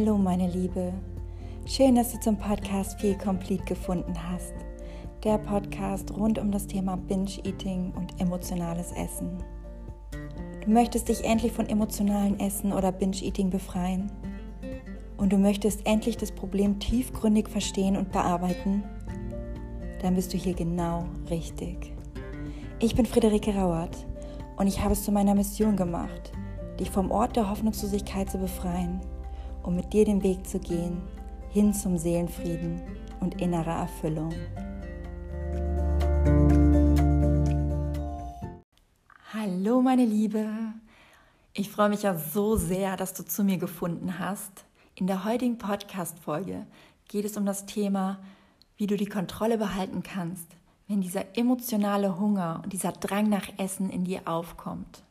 Hallo meine Liebe, schön, dass du zum Podcast Feel Complete gefunden hast. Der Podcast rund um das Thema Binge-Eating und emotionales Essen. Du möchtest dich endlich von emotionalen Essen oder Binge-Eating befreien. Und du möchtest endlich das Problem tiefgründig verstehen und bearbeiten. Dann bist du hier genau richtig. Ich bin Friederike Rauert und ich habe es zu meiner Mission gemacht, dich vom Ort der Hoffnungslosigkeit zu befreien um mit dir den Weg zu gehen hin zum Seelenfrieden und innerer Erfüllung. Hallo meine Liebe, ich freue mich ja so sehr, dass du zu mir gefunden hast. In der heutigen Podcast-Folge geht es um das Thema, wie du die Kontrolle behalten kannst, wenn dieser emotionale Hunger und dieser Drang nach Essen in dir aufkommt.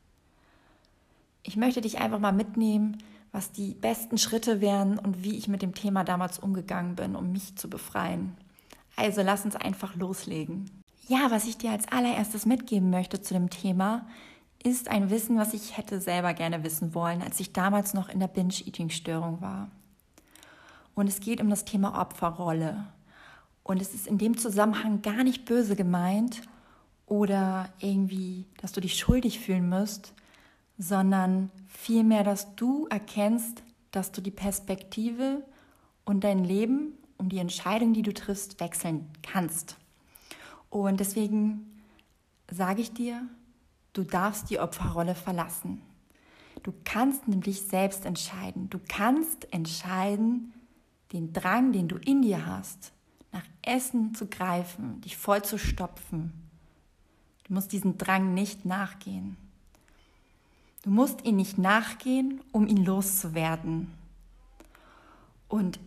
Ich möchte dich einfach mal mitnehmen, was die besten Schritte wären und wie ich mit dem Thema damals umgegangen bin, um mich zu befreien. Also lass uns einfach loslegen. Ja, was ich dir als allererstes mitgeben möchte zu dem Thema, ist ein Wissen, was ich hätte selber gerne wissen wollen, als ich damals noch in der Binge-Eating-Störung war. Und es geht um das Thema Opferrolle. Und es ist in dem Zusammenhang gar nicht böse gemeint oder irgendwie, dass du dich schuldig fühlen musst, sondern vielmehr, dass du erkennst, dass du die Perspektive und dein Leben um die Entscheidung, die du triffst, wechseln kannst. Und deswegen sage ich dir, du darfst die Opferrolle verlassen. Du kannst nämlich selbst entscheiden. Du kannst entscheiden, den Drang, den du in dir hast, nach Essen zu greifen, dich voll zu stopfen. Du musst diesem Drang nicht nachgehen. Du musst ihn nicht nachgehen, um ihn loszuwerden. Und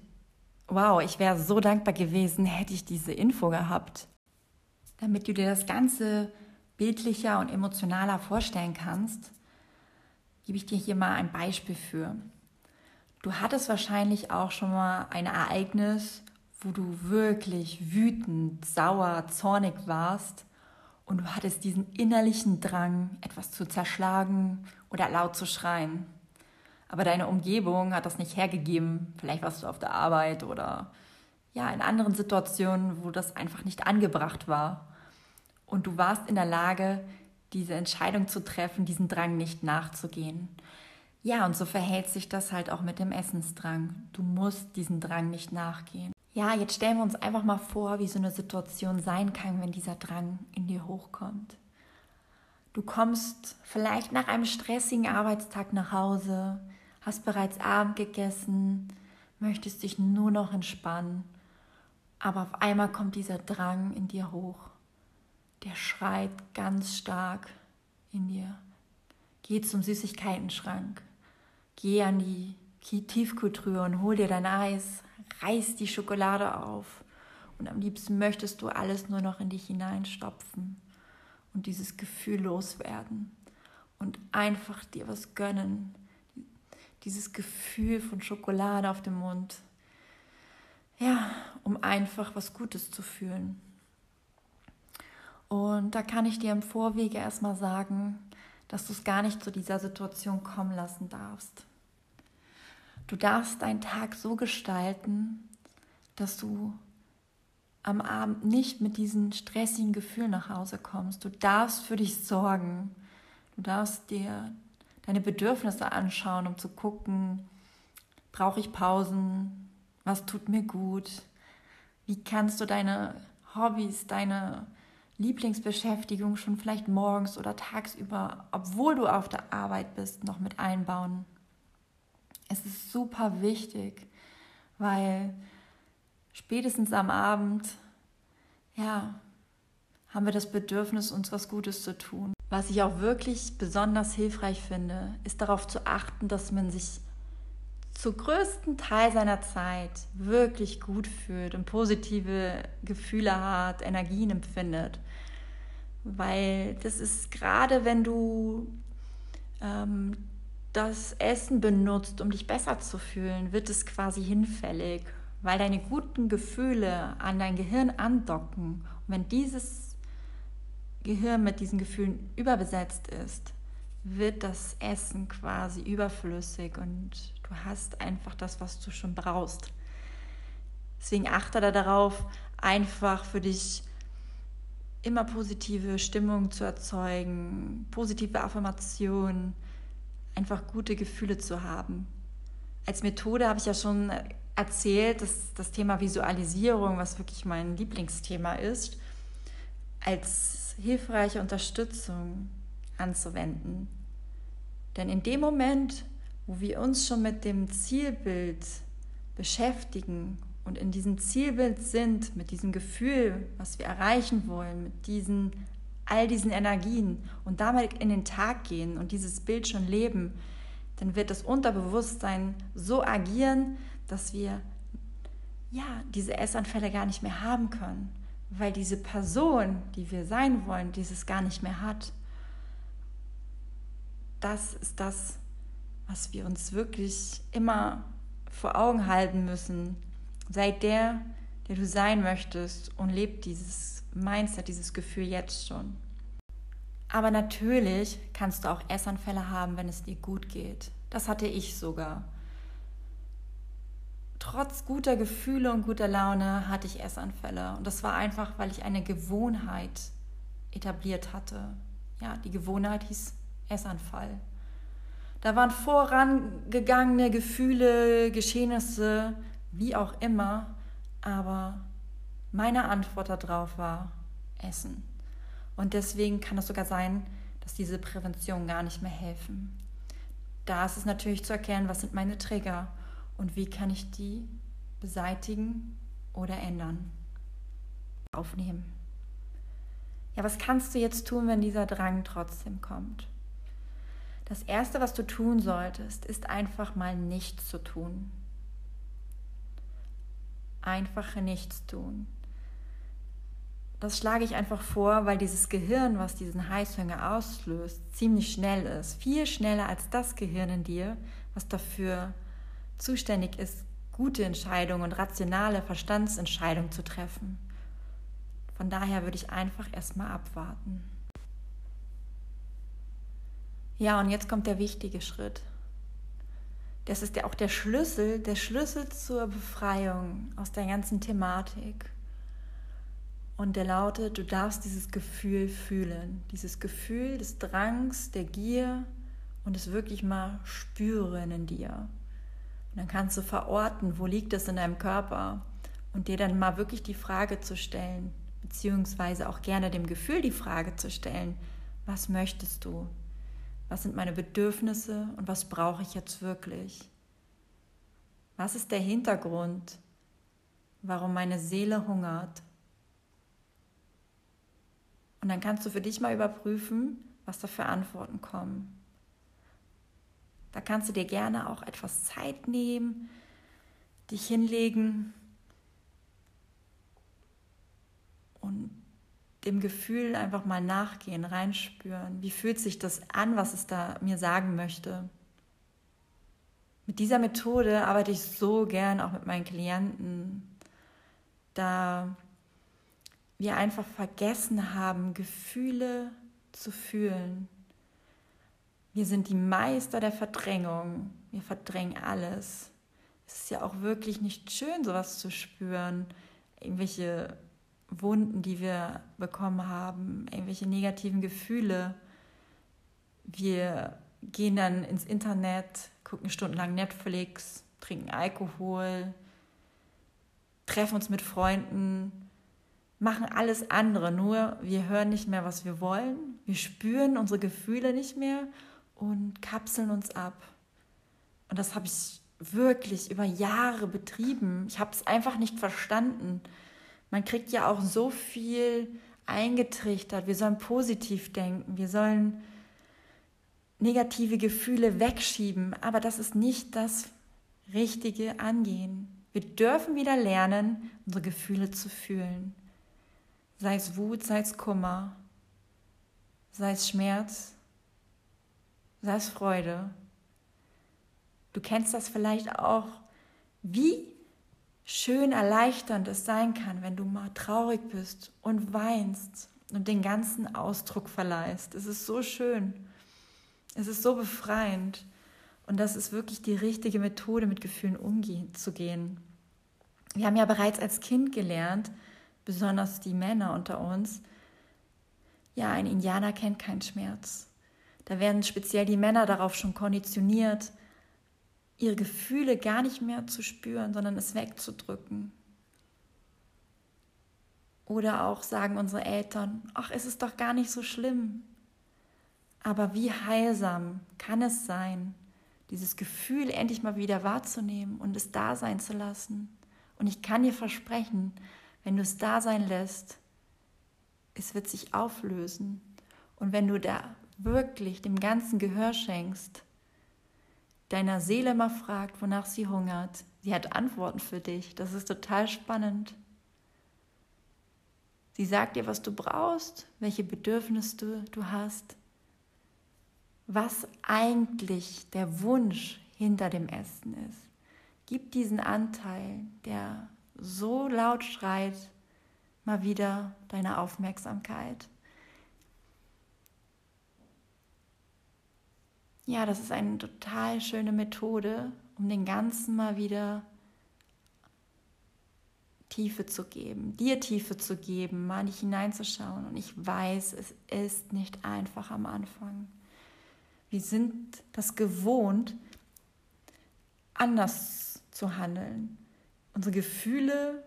wow, ich wäre so dankbar gewesen, hätte ich diese Info gehabt, damit du dir das Ganze bildlicher und emotionaler vorstellen kannst, gebe ich dir hier mal ein Beispiel für. Du hattest wahrscheinlich auch schon mal ein Ereignis, wo du wirklich wütend, sauer, zornig warst und du hattest diesen innerlichen Drang, etwas zu zerschlagen oder laut zu schreien. Aber deine Umgebung hat das nicht hergegeben. Vielleicht warst du auf der Arbeit oder ja, in anderen Situationen, wo das einfach nicht angebracht war. Und du warst in der Lage, diese Entscheidung zu treffen, diesen Drang nicht nachzugehen. Ja, und so verhält sich das halt auch mit dem Essensdrang. Du musst diesen Drang nicht nachgehen. Ja, jetzt stellen wir uns einfach mal vor, wie so eine Situation sein kann, wenn dieser Drang in dir hochkommt. Du kommst vielleicht nach einem stressigen Arbeitstag nach Hause, hast bereits Abend gegessen, möchtest dich nur noch entspannen, aber auf einmal kommt dieser Drang in dir hoch. Der schreit ganz stark in dir. Geh zum Süßigkeitenschrank, geh an die Tiefkultur und hol dir dein Eis, reiß die Schokolade auf und am liebsten möchtest du alles nur noch in dich hineinstopfen und dieses Gefühl loswerden und einfach dir was gönnen. Dieses Gefühl von Schokolade auf dem Mund. Ja, um einfach was Gutes zu fühlen. Und da kann ich dir im Vorwege erstmal sagen, dass du es gar nicht zu dieser Situation kommen lassen darfst. Du darfst deinen Tag so gestalten, dass du am Abend nicht mit diesen stressigen Gefühlen nach Hause kommst. Du darfst für dich sorgen. Du darfst dir deine Bedürfnisse anschauen, um zu gucken, brauche ich Pausen? Was tut mir gut? Wie kannst du deine Hobbys, deine Lieblingsbeschäftigung schon vielleicht morgens oder tagsüber, obwohl du auf der Arbeit bist, noch mit einbauen? Es ist super wichtig, weil spätestens am Abend, ja, haben wir das Bedürfnis, uns was Gutes zu tun. Was ich auch wirklich besonders hilfreich finde, ist darauf zu achten, dass man sich zu größten Teil seiner Zeit wirklich gut fühlt und positive Gefühle hat, Energien empfindet. Weil das ist gerade, wenn du ähm, das Essen benutzt, um dich besser zu fühlen, wird es quasi hinfällig weil deine guten Gefühle an dein Gehirn andocken. Und wenn dieses Gehirn mit diesen Gefühlen überbesetzt ist, wird das Essen quasi überflüssig und du hast einfach das, was du schon brauchst. Deswegen achte da darauf, einfach für dich immer positive Stimmung zu erzeugen, positive Affirmationen, einfach gute Gefühle zu haben. Als Methode habe ich ja schon erzählt, dass das Thema Visualisierung, was wirklich mein Lieblingsthema ist, als hilfreiche Unterstützung anzuwenden. Denn in dem Moment, wo wir uns schon mit dem Zielbild beschäftigen und in diesem Zielbild sind, mit diesem Gefühl, was wir erreichen wollen, mit diesen all diesen Energien und damit in den Tag gehen und dieses Bild schon leben, dann wird das Unterbewusstsein so agieren, dass wir ja diese Essanfälle gar nicht mehr haben können, weil diese Person, die wir sein wollen, dieses gar nicht mehr hat. Das ist das, was wir uns wirklich immer vor Augen halten müssen. Sei der, der du sein möchtest und lebt dieses Mindset, dieses Gefühl jetzt schon. Aber natürlich kannst du auch Essanfälle haben, wenn es dir gut geht. Das hatte ich sogar. Trotz guter Gefühle und guter Laune hatte ich Essanfälle. Und das war einfach, weil ich eine Gewohnheit etabliert hatte. Ja, die Gewohnheit hieß Essanfall. Da waren vorangegangene Gefühle, Geschehnisse, wie auch immer, aber meine Antwort darauf war Essen. Und deswegen kann es sogar sein, dass diese Prävention gar nicht mehr helfen. Da ist es natürlich zu erkennen, was sind meine Trigger und wie kann ich die beseitigen oder ändern. Aufnehmen. Ja, was kannst du jetzt tun, wenn dieser Drang trotzdem kommt? Das Erste, was du tun solltest, ist einfach mal nichts zu tun. Einfache nichts tun. Das schlage ich einfach vor, weil dieses Gehirn, was diesen Heißhunger auslöst, ziemlich schnell ist. Viel schneller als das Gehirn in dir, was dafür zuständig ist, gute Entscheidungen und rationale Verstandsentscheidungen zu treffen. Von daher würde ich einfach erstmal abwarten. Ja, und jetzt kommt der wichtige Schritt. Das ist ja auch der Schlüssel, der Schlüssel zur Befreiung aus der ganzen Thematik. Und der lautet, du darfst dieses Gefühl fühlen, dieses Gefühl des Drangs, der Gier und es wirklich mal spüren in dir. Und dann kannst du verorten, wo liegt es in deinem Körper und dir dann mal wirklich die Frage zu stellen, beziehungsweise auch gerne dem Gefühl die Frage zu stellen, was möchtest du? Was sind meine Bedürfnisse und was brauche ich jetzt wirklich? Was ist der Hintergrund, warum meine Seele hungert? Und dann kannst du für dich mal überprüfen, was da für Antworten kommen. Da kannst du dir gerne auch etwas Zeit nehmen, dich hinlegen und dem Gefühl einfach mal nachgehen, reinspüren. Wie fühlt sich das an, was es da mir sagen möchte? Mit dieser Methode arbeite ich so gern auch mit meinen Klienten, da wir einfach vergessen haben, Gefühle zu fühlen. Wir sind die Meister der Verdrängung. Wir verdrängen alles. Es ist ja auch wirklich nicht schön, sowas zu spüren. Irgendwelche Wunden, die wir bekommen haben, irgendwelche negativen Gefühle. Wir gehen dann ins Internet, gucken stundenlang Netflix, trinken Alkohol, treffen uns mit Freunden, machen alles andere, nur wir hören nicht mehr, was wir wollen, wir spüren unsere Gefühle nicht mehr und kapseln uns ab. Und das habe ich wirklich über Jahre betrieben. Ich habe es einfach nicht verstanden. Man kriegt ja auch so viel eingetrichtert. Wir sollen positiv denken, wir sollen negative Gefühle wegschieben, aber das ist nicht das richtige Angehen. Wir dürfen wieder lernen, unsere Gefühle zu fühlen sei es Wut, sei es Kummer, sei es Schmerz, es Freude. Du kennst das vielleicht auch, wie schön erleichternd es sein kann, wenn du mal traurig bist und weinst und den ganzen Ausdruck verleihst. Es ist so schön. Es ist so befreiend. Und das ist wirklich die richtige Methode, mit Gefühlen umzugehen. Wir haben ja bereits als Kind gelernt, besonders die Männer unter uns, ja, ein Indianer kennt keinen Schmerz. Da werden speziell die Männer darauf schon konditioniert, ihre Gefühle gar nicht mehr zu spüren, sondern es wegzudrücken. Oder auch sagen unsere Eltern, ach, es ist doch gar nicht so schlimm. Aber wie heilsam kann es sein, dieses Gefühl endlich mal wieder wahrzunehmen und es da sein zu lassen. Und ich kann dir versprechen, wenn du es da sein lässt, es wird sich auflösen. Und wenn du da wirklich dem ganzen Gehör schenkst, deiner Seele mal fragt, wonach sie hungert, sie hat Antworten für dich. Das ist total spannend. Sie sagt dir, was du brauchst, welche Bedürfnisse du, du hast, was eigentlich der Wunsch hinter dem Essen ist. Gib diesen Anteil, der so laut schreit, mal wieder deine Aufmerksamkeit. Ja, das ist eine total schöne Methode, um den Ganzen mal wieder Tiefe zu geben, dir Tiefe zu geben, mal nicht hineinzuschauen. Und ich weiß, es ist nicht einfach am Anfang. Wir sind das gewohnt, anders zu handeln. Unsere Gefühle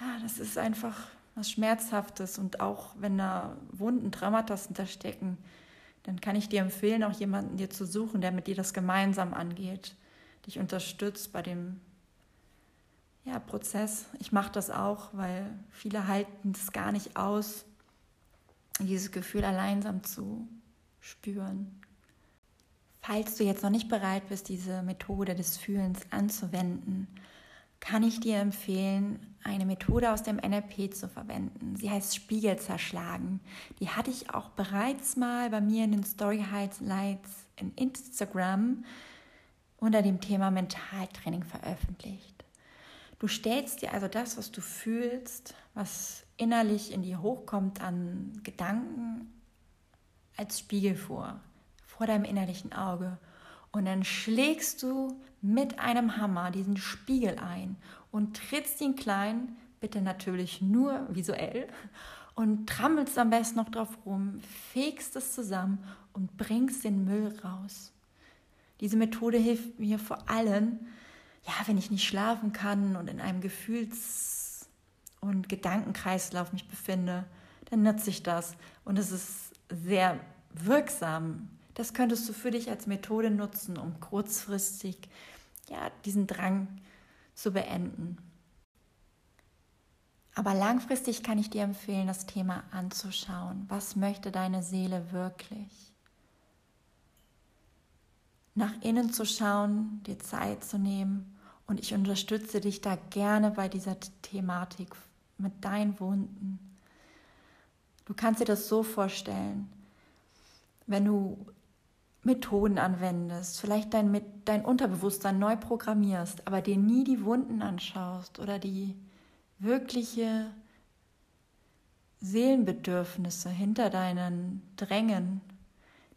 ja, das ist einfach was Schmerzhaftes und auch wenn da Wunden, Traumata hinterstecken, dann kann ich dir empfehlen, auch jemanden dir zu suchen, der mit dir das gemeinsam angeht, dich unterstützt bei dem ja, Prozess. Ich mache das auch, weil viele halten es gar nicht aus, dieses Gefühl alleinsam zu spüren. Falls du jetzt noch nicht bereit bist, diese Methode des Fühlens anzuwenden, kann ich dir empfehlen, eine Methode aus dem NLP zu verwenden. Sie heißt Spiegel zerschlagen. Die hatte ich auch bereits mal bei mir in den Story Highlights in Instagram unter dem Thema Mentaltraining veröffentlicht. Du stellst dir also das, was du fühlst, was innerlich in dir hochkommt an Gedanken, als Spiegel vor, vor deinem innerlichen Auge. Und dann schlägst du mit einem Hammer diesen Spiegel ein und trittst ihn klein, bitte natürlich nur visuell, und trammelst am besten noch drauf rum, fegst es zusammen und bringst den Müll raus. Diese Methode hilft mir vor allem, ja, wenn ich nicht schlafen kann und in einem Gefühls- und Gedankenkreislauf mich befinde, dann nutze ich das und es ist sehr wirksam. Das könntest du für dich als Methode nutzen, um kurzfristig ja, diesen Drang zu beenden. Aber langfristig kann ich dir empfehlen, das Thema anzuschauen. Was möchte deine Seele wirklich? Nach innen zu schauen, dir Zeit zu nehmen und ich unterstütze dich da gerne bei dieser Thematik mit deinen Wunden. Du kannst dir das so vorstellen, wenn du Methoden anwendest, vielleicht dein, dein Unterbewusstsein neu programmierst, aber dir nie die Wunden anschaust oder die wirkliche Seelenbedürfnisse hinter deinen Drängen,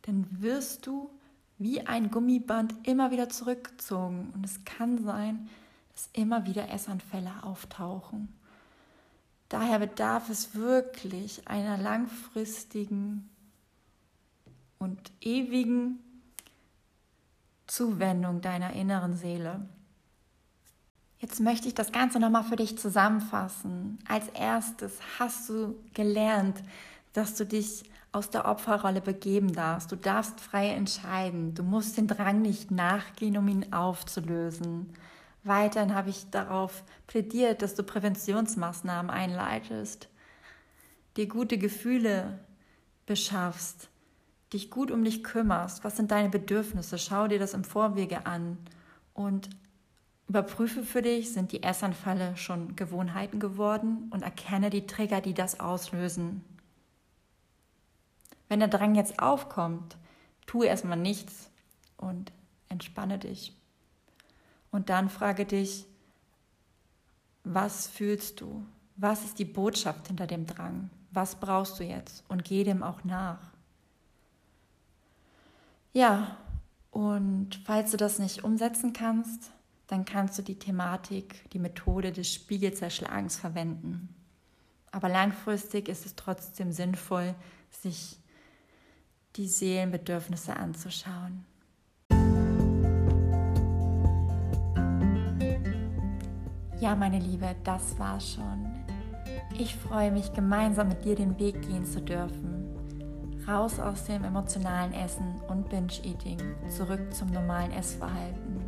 dann wirst du wie ein Gummiband immer wieder zurückgezogen. Und es kann sein, dass immer wieder Essanfälle auftauchen. Daher bedarf es wirklich einer langfristigen und ewigen Zuwendung deiner inneren Seele. Jetzt möchte ich das Ganze nochmal für dich zusammenfassen. Als erstes hast du gelernt, dass du dich aus der Opferrolle begeben darfst. Du darfst frei entscheiden. Du musst den Drang nicht nachgehen, um ihn aufzulösen. Weiterhin habe ich darauf plädiert, dass du Präventionsmaßnahmen einleitest, dir gute Gefühle beschaffst, dich gut um dich kümmerst, was sind deine Bedürfnisse, schau dir das im Vorwege an und überprüfe für dich, sind die Essanfälle schon Gewohnheiten geworden und erkenne die Trigger, die das auslösen. Wenn der Drang jetzt aufkommt, tue erstmal nichts und entspanne dich. Und dann frage dich, was fühlst du? Was ist die Botschaft hinter dem Drang? Was brauchst du jetzt? Und geh dem auch nach. Ja, und falls du das nicht umsetzen kannst, dann kannst du die Thematik, die Methode des Spiegelzerschlagens verwenden. Aber langfristig ist es trotzdem sinnvoll, sich die Seelenbedürfnisse anzuschauen. Ja, meine Liebe, das war's schon. Ich freue mich, gemeinsam mit dir den Weg gehen zu dürfen. Raus aus dem emotionalen Essen und Binge-Eating, zurück zum normalen Essverhalten.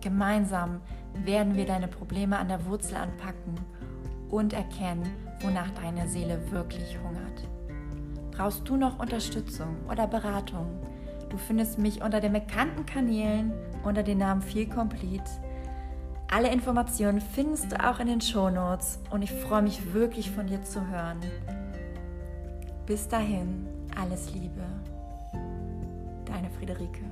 Gemeinsam werden wir deine Probleme an der Wurzel anpacken und erkennen, wonach deine Seele wirklich hungert. Brauchst du noch Unterstützung oder Beratung? Du findest mich unter den bekannten Kanälen unter dem Namen Feel Complete. Alle Informationen findest du auch in den Show Notes und ich freue mich wirklich von dir zu hören. Bis dahin, alles Liebe. Deine Friederike.